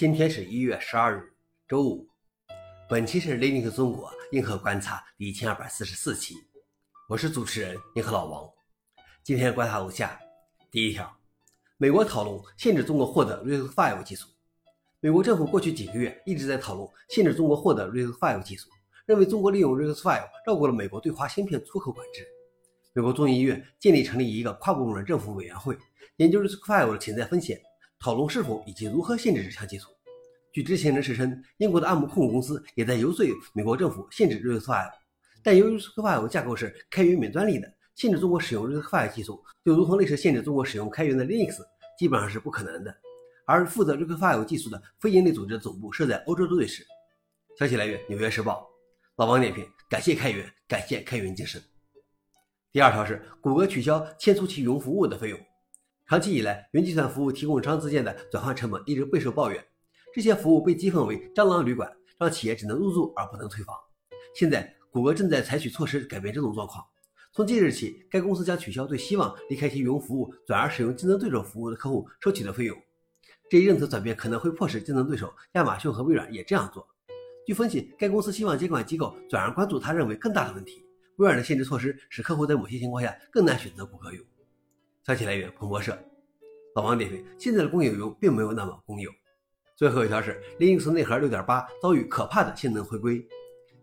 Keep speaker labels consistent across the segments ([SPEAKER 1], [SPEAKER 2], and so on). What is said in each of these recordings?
[SPEAKER 1] 今天是一月十二日，周五。本期是《Linux 中国硬核观察》第一千二百四十四期，我是主持人硬核老王。今天观察如下：第一条，美国讨论限制中国获得 RISC-V 技术。美国政府过去几个月一直在讨论限制中国获得 RISC-V 技术，认为中国利用 RISC-V 绕过了美国对华芯片出口管制。美国众议院建议成立一个跨部门政府委员会，研究 RISC-V 的潜在风险。讨论是否以及如何限制这项技术。据知情人士称，英国的暗姆控股公司也在游说美国政府限制 RISC-V，但由于 RISC-V 架构是开源免专利的，限制中国使用 RISC-V 技术就如同类似限制中国使用开源的 Linux，基本上是不可能的。而负责 RISC-V 技术的非营利组织总部设在欧洲瑞士。消息来源：纽约时报。老王点评：感谢开源，感谢开源精神。第二条是谷歌取消迁出其云服务的费用。长期以来，云计算服务提供商之间的转换成本一直备受抱怨。这些服务被讥讽为“蟑螂旅馆”，让企业只能入住而不能退房。现在，谷歌正在采取措施改变这种状况。从即日起，该公司将取消对希望离开其云服务转而使用竞争对手服务的客户收取的费用。这一政策转变可能会迫使竞争对手亚马逊和微软也这样做。据分析，该公司希望监管机构转而关注他认为更大的问题。微软的限制措施使客户在某些情况下更难选择谷歌用。消息来源：彭博社。老王点评：现在的公有云并没有那么公有。最后一条是，Linux 内核6.8遭遇可怕的性能回归。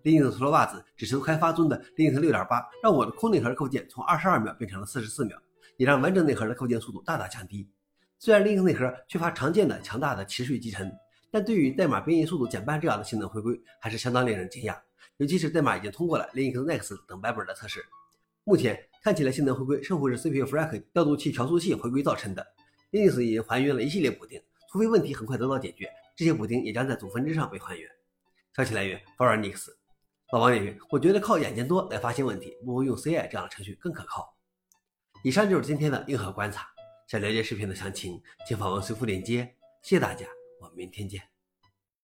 [SPEAKER 1] Linux 脱袜子只是开发中的 Linux 6.8，让我的空内核构建从22秒变成了44秒，也让完整内核的构建速度大大降低。虽然 Linux 内核缺乏常见的强大的持续集成，但对于代码编译速度减半这样的性能回归，还是相当令人惊讶。尤其是代码已经通过了 Linux Next 等版本的测试。目前看起来，性能回归似乎是 CPU Freq 调度器调速器回归造成的。Linux 已经还原了一系列补丁，除非问题很快得到解决，这些补丁也将在组分支上被还原。消息来源 f o r u n i x 老王点评：我觉得靠眼睛多来发现问题，不如用 CI 这样的程序更可靠。以上就是今天的硬核观察。想了解视频的详情，请访问随附链接。谢谢大家，我们明天见。